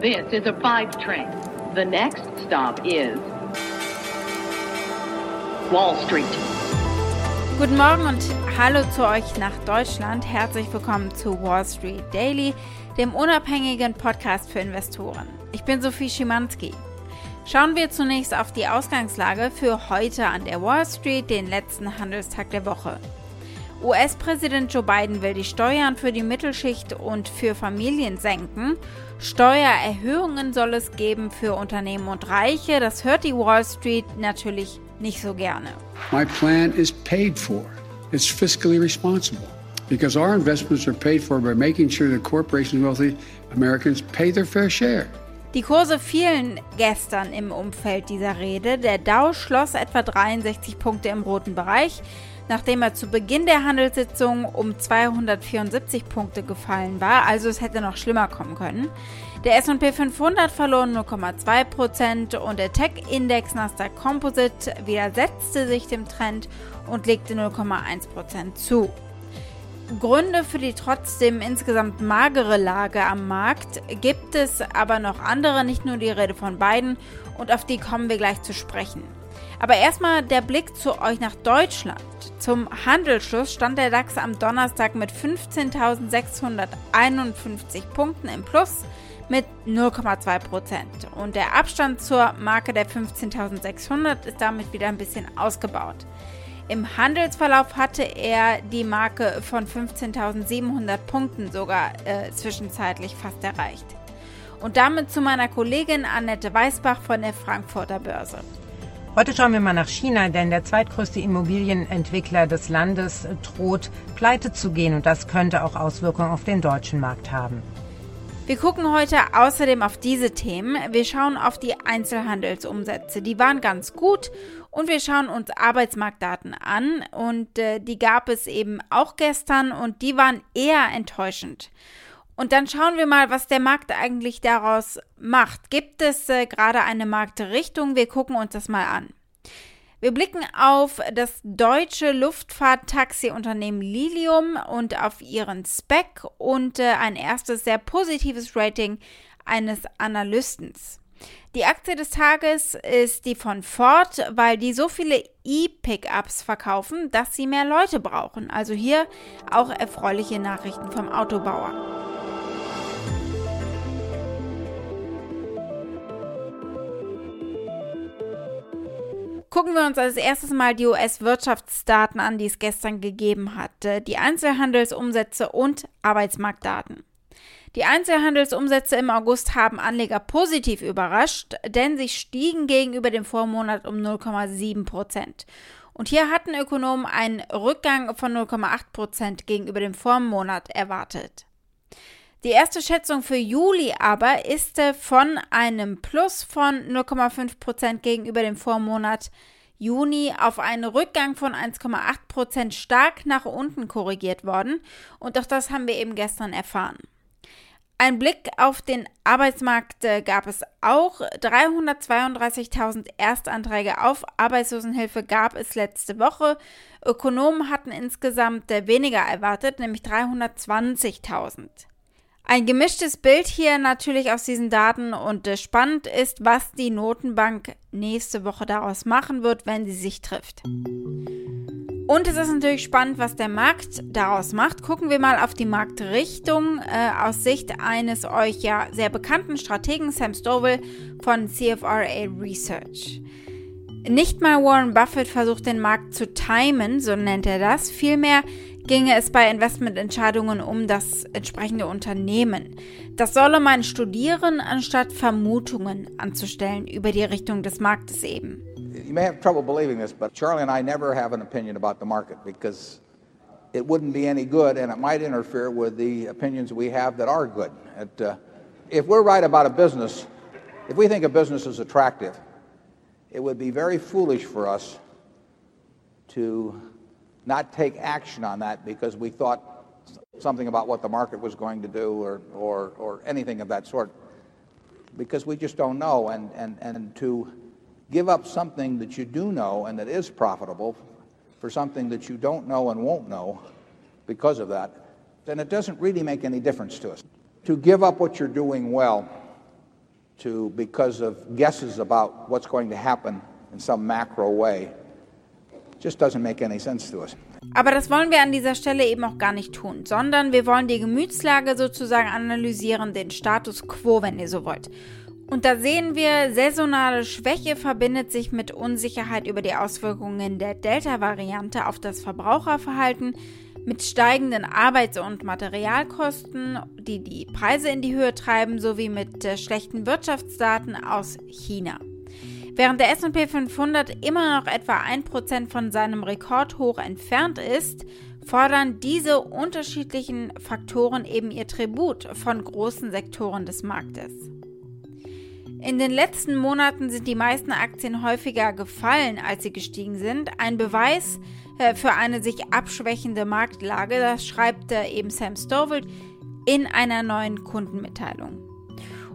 This is a five train. The next stop is Wall Street. Guten Morgen und hallo zu euch nach Deutschland. Herzlich willkommen zu Wall Street Daily, dem unabhängigen Podcast für Investoren. Ich bin Sophie Schimanski. Schauen wir zunächst auf die Ausgangslage für heute an der Wall Street, den letzten Handelstag der Woche. US-Präsident Joe Biden will die Steuern für die Mittelschicht und für Familien senken. Steuererhöhungen soll es geben für Unternehmen und Reiche. Das hört die Wall Street natürlich nicht so gerne. My plan is paid for. It's fiscally responsible because our investments are paid for by making sure that corporations wealthy Americans pay their fair share. Die Kurse fielen gestern im Umfeld dieser Rede. Der Dow schloss etwa 63 Punkte im roten Bereich, nachdem er zu Beginn der Handelssitzung um 274 Punkte gefallen war, also es hätte noch schlimmer kommen können. Der S&P 500 verlor 0,2% und der Tech-Index Nasdaq Composite widersetzte sich dem Trend und legte 0,1% zu. Gründe für die trotzdem insgesamt magere Lage am Markt gibt es aber noch andere, nicht nur die Rede von beiden, und auf die kommen wir gleich zu sprechen. Aber erstmal der Blick zu euch nach Deutschland. Zum Handelsschluss stand der DAX am Donnerstag mit 15.651 Punkten im Plus mit 0,2 Prozent. Und der Abstand zur Marke der 15.600 ist damit wieder ein bisschen ausgebaut. Im Handelsverlauf hatte er die Marke von 15.700 Punkten sogar äh, zwischenzeitlich fast erreicht. Und damit zu meiner Kollegin Annette Weißbach von der Frankfurter Börse. Heute schauen wir mal nach China, denn der zweitgrößte Immobilienentwickler des Landes droht pleite zu gehen und das könnte auch Auswirkungen auf den deutschen Markt haben. Wir gucken heute außerdem auf diese Themen. Wir schauen auf die Einzelhandelsumsätze. Die waren ganz gut und wir schauen uns Arbeitsmarktdaten an und äh, die gab es eben auch gestern und die waren eher enttäuschend. Und dann schauen wir mal, was der Markt eigentlich daraus macht. Gibt es äh, gerade eine Marktrichtung? Wir gucken uns das mal an. Wir blicken auf das deutsche Luftfahrttaxiunternehmen Lilium und auf ihren Spec und äh, ein erstes sehr positives Rating eines Analystens. Die Aktie des Tages ist die von Ford, weil die so viele E-Pickups verkaufen, dass sie mehr Leute brauchen. Also hier auch erfreuliche Nachrichten vom Autobauer. Gucken wir uns als erstes mal die US-Wirtschaftsdaten an, die es gestern gegeben hat. Die Einzelhandelsumsätze und Arbeitsmarktdaten. Die Einzelhandelsumsätze im August haben Anleger positiv überrascht, denn sie stiegen gegenüber dem Vormonat um 0,7 Prozent. Und hier hatten Ökonomen einen Rückgang von 0,8 Prozent gegenüber dem Vormonat erwartet. Die erste Schätzung für Juli aber ist äh, von einem Plus von 0,5 Prozent gegenüber dem Vormonat Juni auf einen Rückgang von 1,8 Prozent stark nach unten korrigiert worden. Und auch das haben wir eben gestern erfahren. Ein Blick auf den Arbeitsmarkt äh, gab es auch. 332.000 Erstanträge auf Arbeitslosenhilfe gab es letzte Woche. Ökonomen hatten insgesamt äh, weniger erwartet, nämlich 320.000. Ein gemischtes Bild hier natürlich aus diesen Daten und äh, spannend ist, was die Notenbank nächste Woche daraus machen wird, wenn sie sich trifft. Und es ist natürlich spannend, was der Markt daraus macht. Gucken wir mal auf die Marktrichtung äh, aus Sicht eines euch ja sehr bekannten Strategen, Sam Stovall von CFRA Research. Nicht mal Warren Buffett versucht den Markt zu timen, so nennt er das. Vielmehr ginge es bei Investmententscheidungen um das entsprechende Unternehmen. Das solle man studieren, anstatt Vermutungen anzustellen über die Richtung des Marktes eben. You may have trouble believing this, but Charlie and I never have an opinion about the market because it wouldn't be any good and it might interfere with the opinions we have that are good. It, uh, if we're right about a business, if we think a business is attractive, it would be very foolish for us to not take action on that because we thought something about what the market was going to do or, or, or anything of that sort because we just don't know. And, and, and to give up something that you do know and that is profitable for something that you don't know and won't know because of that, then it doesn't really make any difference to us. To give up what you're doing well to because of guesses about what's going to happen in some macro way just doesn't make any sense to us. Aber das wollen wir an dieser Stelle eben auch gar nicht tun, sondern wir wollen die Gemütslage sozusagen analysieren, den Status quo, wenn ihr so wollt. Und da sehen wir, saisonale Schwäche verbindet sich mit Unsicherheit über die Auswirkungen der Delta-Variante auf das Verbraucherverhalten, mit steigenden Arbeits- und Materialkosten, die die Preise in die Höhe treiben, sowie mit äh, schlechten Wirtschaftsdaten aus China. Während der SP 500 immer noch etwa 1% von seinem Rekordhoch entfernt ist, fordern diese unterschiedlichen Faktoren eben ihr Tribut von großen Sektoren des Marktes. In den letzten Monaten sind die meisten Aktien häufiger gefallen, als sie gestiegen sind. Ein Beweis äh, für eine sich abschwächende Marktlage, das schreibt äh, eben Sam Stovall in einer neuen Kundenmitteilung.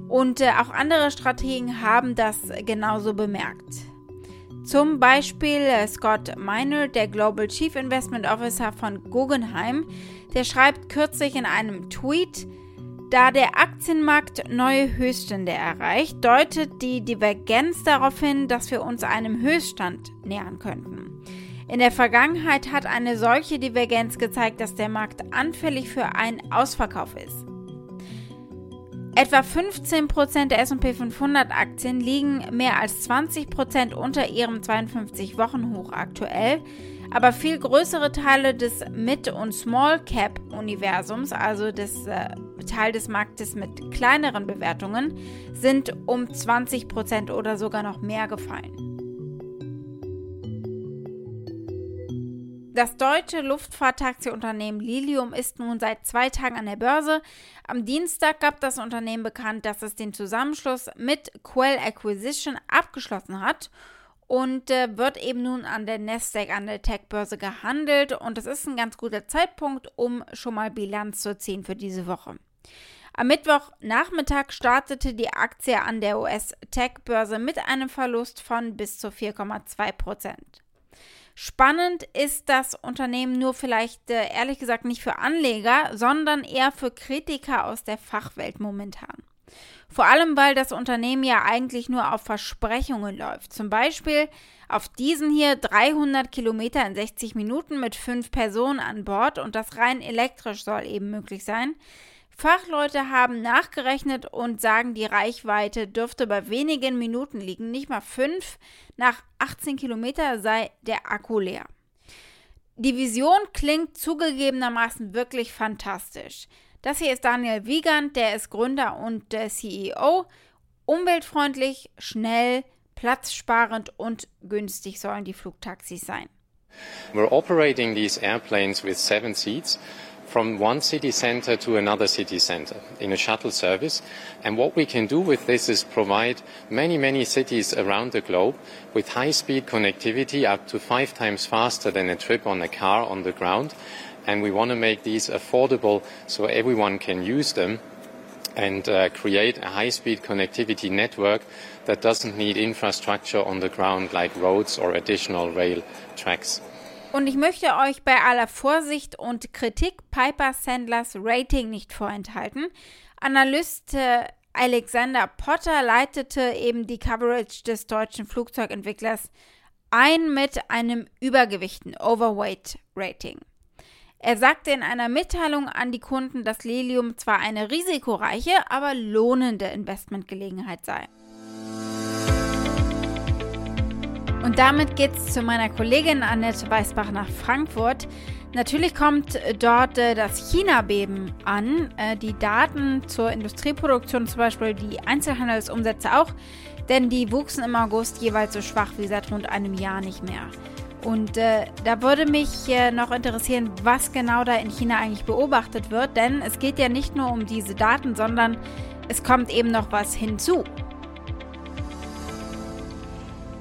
Und äh, auch andere Strategen haben das genauso bemerkt. Zum Beispiel Scott Miner, der Global Chief Investment Officer von Guggenheim, der schreibt kürzlich in einem Tweet, da der Aktienmarkt neue Höchststände erreicht, deutet die Divergenz darauf hin, dass wir uns einem Höchststand nähern könnten. In der Vergangenheit hat eine solche Divergenz gezeigt, dass der Markt anfällig für einen Ausverkauf ist. Etwa 15% der SP 500 Aktien liegen mehr als 20% unter ihrem 52-Wochen-Hoch aktuell, aber viel größere Teile des Mid- und Small-Cap-Universums, also des äh, Teil des Marktes mit kleineren Bewertungen, sind um 20% oder sogar noch mehr gefallen. Das deutsche Luftfahrttaxiunternehmen Lilium ist nun seit zwei Tagen an der Börse. Am Dienstag gab das Unternehmen bekannt, dass es den Zusammenschluss mit Quell Acquisition abgeschlossen hat und äh, wird eben nun an der Nasdaq an der Tech-Börse gehandelt und das ist ein ganz guter Zeitpunkt, um schon mal Bilanz zu ziehen für diese Woche. Am Mittwochnachmittag startete die Aktie an der US-Tech-Börse mit einem Verlust von bis zu 4,2 Prozent. Spannend ist das Unternehmen nur vielleicht äh, ehrlich gesagt nicht für Anleger, sondern eher für Kritiker aus der Fachwelt momentan. Vor allem, weil das Unternehmen ja eigentlich nur auf Versprechungen läuft. Zum Beispiel auf diesen hier 300 Kilometer in 60 Minuten mit fünf Personen an Bord und das rein elektrisch soll eben möglich sein. Fachleute haben nachgerechnet und sagen, die Reichweite dürfte bei wenigen Minuten liegen, nicht mal fünf. Nach 18 Kilometer sei der Akku leer. Die Vision klingt zugegebenermaßen wirklich fantastisch. Das hier ist Daniel Wiegand, der ist Gründer und der CEO. Umweltfreundlich, schnell, platzsparend und günstig sollen die Flugtaxis sein. We're operating these airplanes with seven seats from one city center to another city center in a shuttle service. And what we can do with this is provide many, many cities around the globe with high speed connectivity up to five times faster than a trip on a car on the ground and we want to make these affordable so everyone can use them and uh, create a high-speed connectivity network that doesn't need infrastructure on the ground like roads or additional rail tracks. Und ich möchte euch bei aller Vorsicht und Kritik Piper Sandlers Rating nicht vorenthalten. Analyst Alexander Potter leitete eben die Coverage des deutschen Flugzeugentwicklers ein mit einem Übergewichten, Overweight Rating. Er sagte in einer Mitteilung an die Kunden, dass Lilium zwar eine risikoreiche, aber lohnende Investmentgelegenheit sei. Und damit geht's zu meiner Kollegin Annette Weißbach nach Frankfurt. Natürlich kommt dort äh, das China-Beben an. Äh, die Daten zur Industrieproduktion, zum Beispiel die Einzelhandelsumsätze auch, denn die wuchsen im August jeweils so schwach wie seit rund einem Jahr nicht mehr. Und äh, da würde mich äh, noch interessieren, was genau da in China eigentlich beobachtet wird, denn es geht ja nicht nur um diese Daten, sondern es kommt eben noch was hinzu.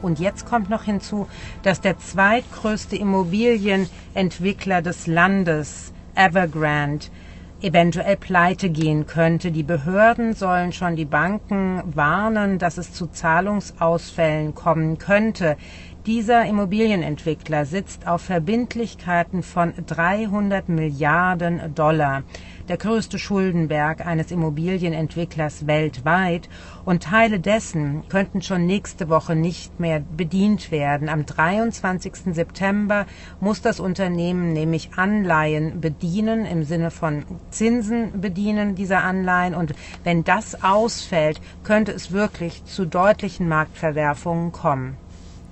Und jetzt kommt noch hinzu, dass der zweitgrößte Immobilienentwickler des Landes, Evergrande, eventuell pleite gehen könnte. Die Behörden sollen schon die Banken warnen, dass es zu Zahlungsausfällen kommen könnte. Dieser Immobilienentwickler sitzt auf Verbindlichkeiten von 300 Milliarden Dollar der größte Schuldenberg eines Immobilienentwicklers weltweit und Teile dessen könnten schon nächste Woche nicht mehr bedient werden. Am 23. September muss das Unternehmen nämlich Anleihen bedienen, im Sinne von Zinsen bedienen dieser Anleihen. Und wenn das ausfällt, könnte es wirklich zu deutlichen Marktverwerfungen kommen.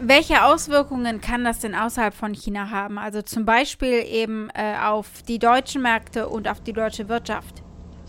Welche Auswirkungen kann das denn außerhalb von China haben? Also zum Beispiel eben äh, auf die deutschen Märkte und auf die deutsche Wirtschaft?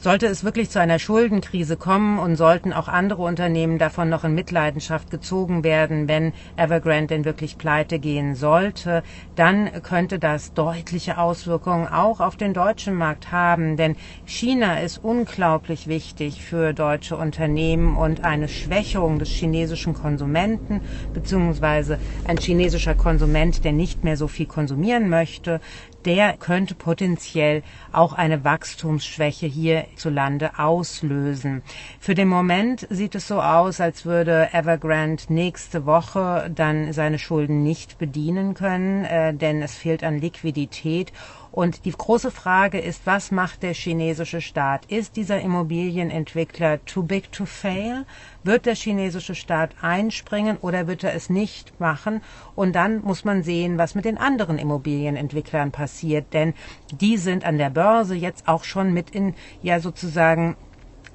Sollte es wirklich zu einer Schuldenkrise kommen und sollten auch andere Unternehmen davon noch in Mitleidenschaft gezogen werden, wenn Evergrande denn wirklich pleite gehen sollte, dann könnte das deutliche Auswirkungen auch auf den deutschen Markt haben. Denn China ist unglaublich wichtig für deutsche Unternehmen und eine Schwächung des chinesischen Konsumenten beziehungsweise ein chinesischer Konsument, der nicht mehr so viel konsumieren möchte, der könnte potenziell auch eine Wachstumsschwäche hierzulande auslösen. Für den Moment sieht es so aus, als würde Evergrande nächste Woche dann seine Schulden nicht bedienen können, äh, denn es fehlt an Liquidität und die große Frage ist, was macht der chinesische Staat? Ist dieser Immobilienentwickler too big to fail? Wird der chinesische Staat einspringen oder wird er es nicht machen? Und dann muss man sehen, was mit den anderen Immobilienentwicklern passiert, denn die sind an der Börse jetzt auch schon mit in, ja sozusagen,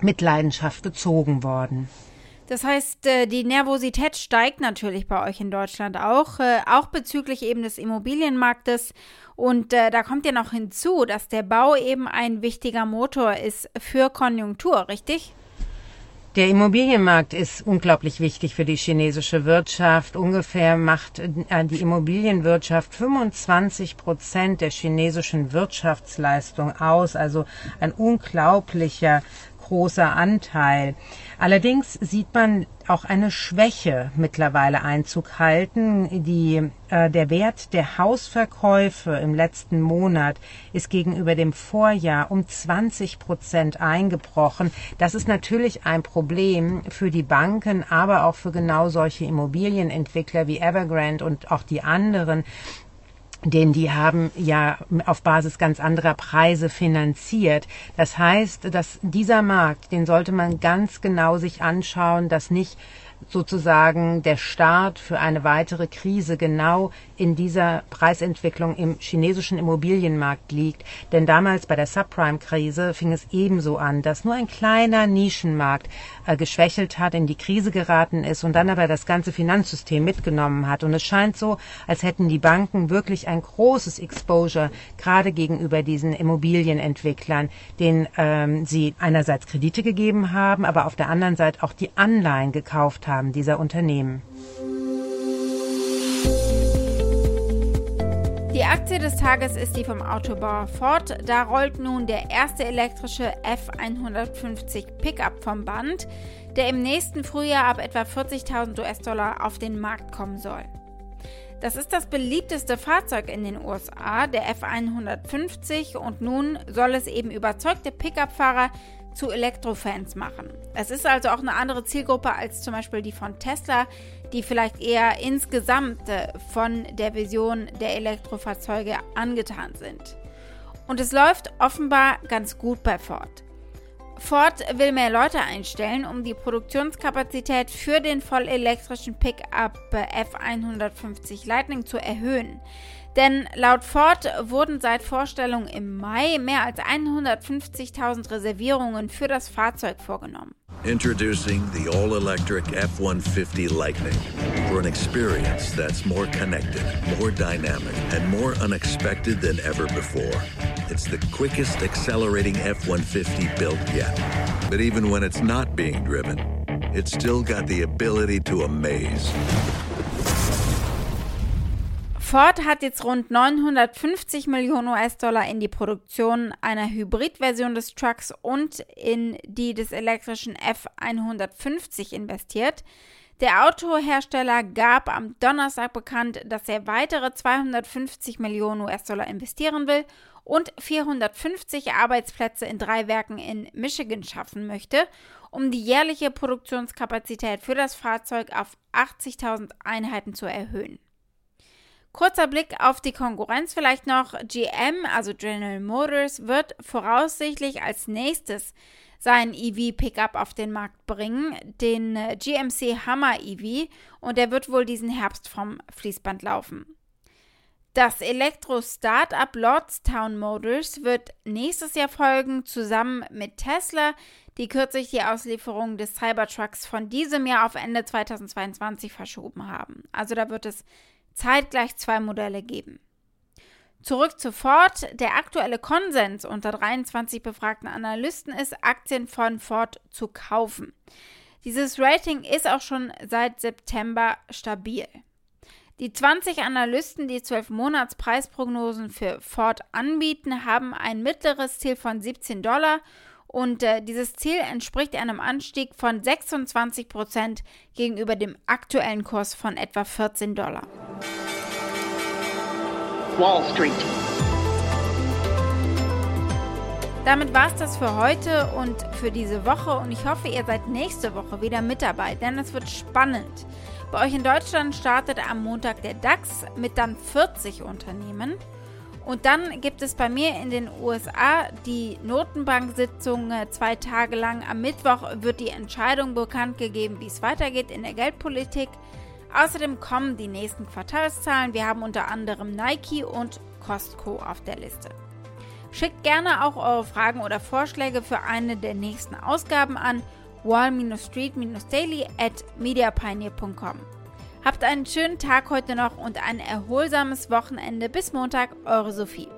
Mitleidenschaft gezogen worden. Das heißt, äh, die Nervosität steigt natürlich bei euch in Deutschland auch, äh, auch bezüglich eben des Immobilienmarktes. Und äh, da kommt ja noch hinzu, dass der Bau eben ein wichtiger Motor ist für Konjunktur, richtig? Der Immobilienmarkt ist unglaublich wichtig für die chinesische Wirtschaft. Ungefähr macht die Immobilienwirtschaft 25 Prozent der chinesischen Wirtschaftsleistung aus. Also ein unglaublicher großer Anteil. Allerdings sieht man auch eine Schwäche mittlerweile Einzug halten. Die, äh, der Wert der Hausverkäufe im letzten Monat ist gegenüber dem Vorjahr um 20 Prozent eingebrochen. Das ist natürlich ein Problem für die Banken, aber auch für genau solche Immobilienentwickler wie Evergrande und auch die anderen, denn die haben ja auf Basis ganz anderer Preise finanziert. Das heißt, dass dieser Markt, den sollte man ganz genau sich anschauen, dass nicht sozusagen der Start für eine weitere Krise genau in dieser Preisentwicklung im chinesischen Immobilienmarkt liegt. Denn damals bei der Subprime-Krise fing es ebenso an, dass nur ein kleiner Nischenmarkt äh, geschwächelt hat, in die Krise geraten ist und dann aber das ganze Finanzsystem mitgenommen hat. Und es scheint so, als hätten die Banken wirklich ein großes Exposure gerade gegenüber diesen Immobilienentwicklern, denen ähm, sie einerseits Kredite gegeben haben, aber auf der anderen Seite auch die Anleihen gekauft haben dieser Unternehmen. Die Aktie des Tages ist die vom Autobauer Ford. Da rollt nun der erste elektrische F150 Pickup vom Band, der im nächsten Frühjahr ab etwa 40.000 US-Dollar auf den Markt kommen soll. Das ist das beliebteste Fahrzeug in den USA, der F150, und nun soll es eben überzeugte Pickup-Fahrer zu Elektrofans machen. Es ist also auch eine andere Zielgruppe als zum Beispiel die von Tesla, die vielleicht eher insgesamt äh, von der Vision der Elektrofahrzeuge angetan sind. Und es läuft offenbar ganz gut bei Ford. Ford will mehr Leute einstellen, um die Produktionskapazität für den vollelektrischen Pickup F150 Lightning zu erhöhen. Denn laut Ford wurden seit Vorstellung im Mai mehr als 150.000 Reservierungen für das Fahrzeug vorgenommen. Introducing the all electric F 150 Lightning for an experience that's more connected, more dynamic, and more unexpected than ever before. It's the quickest accelerating F 150 built yet. But even when it's not being driven, it's still got the ability to amaze. Ford hat jetzt rund 950 Millionen US-Dollar in die Produktion einer Hybridversion des Trucks und in die des elektrischen F150 investiert. Der Autohersteller gab am Donnerstag bekannt, dass er weitere 250 Millionen US-Dollar investieren will und 450 Arbeitsplätze in drei Werken in Michigan schaffen möchte, um die jährliche Produktionskapazität für das Fahrzeug auf 80.000 Einheiten zu erhöhen. Kurzer Blick auf die Konkurrenz vielleicht noch. GM, also General Motors, wird voraussichtlich als nächstes seinen EV-Pickup auf den Markt bringen, den äh, GMC Hammer EV, und der wird wohl diesen Herbst vom Fließband laufen. Das Elektro-Startup Lordstown Motors wird nächstes Jahr folgen, zusammen mit Tesla, die kürzlich die Auslieferung des Cybertrucks von diesem Jahr auf Ende 2022 verschoben haben. Also da wird es zeitgleich zwei Modelle geben. Zurück zu Ford. Der aktuelle Konsens unter 23 befragten Analysten ist, Aktien von Ford zu kaufen. Dieses Rating ist auch schon seit September stabil. Die 20 Analysten, die 12 Monats Preisprognosen für Ford anbieten, haben ein mittleres Ziel von 17 Dollar und äh, dieses Ziel entspricht einem Anstieg von 26 Prozent gegenüber dem aktuellen Kurs von etwa 14 Dollar. Wall Street. Damit war es das für heute und für diese Woche und ich hoffe, ihr seid nächste Woche wieder mit dabei, denn es wird spannend. Bei euch in Deutschland startet am Montag der DAX mit dann 40 Unternehmen. Und dann gibt es bei mir in den USA die Notenbank-Sitzung äh, zwei Tage lang. Am Mittwoch wird die Entscheidung bekannt gegeben, wie es weitergeht in der Geldpolitik. Außerdem kommen die nächsten Quartalszahlen. Wir haben unter anderem Nike und Costco auf der Liste. Schickt gerne auch eure Fragen oder Vorschläge für eine der nächsten Ausgaben an wall-street-daily at mediapioneer.com. Habt einen schönen Tag heute noch und ein erholsames Wochenende. Bis Montag, eure Sophie.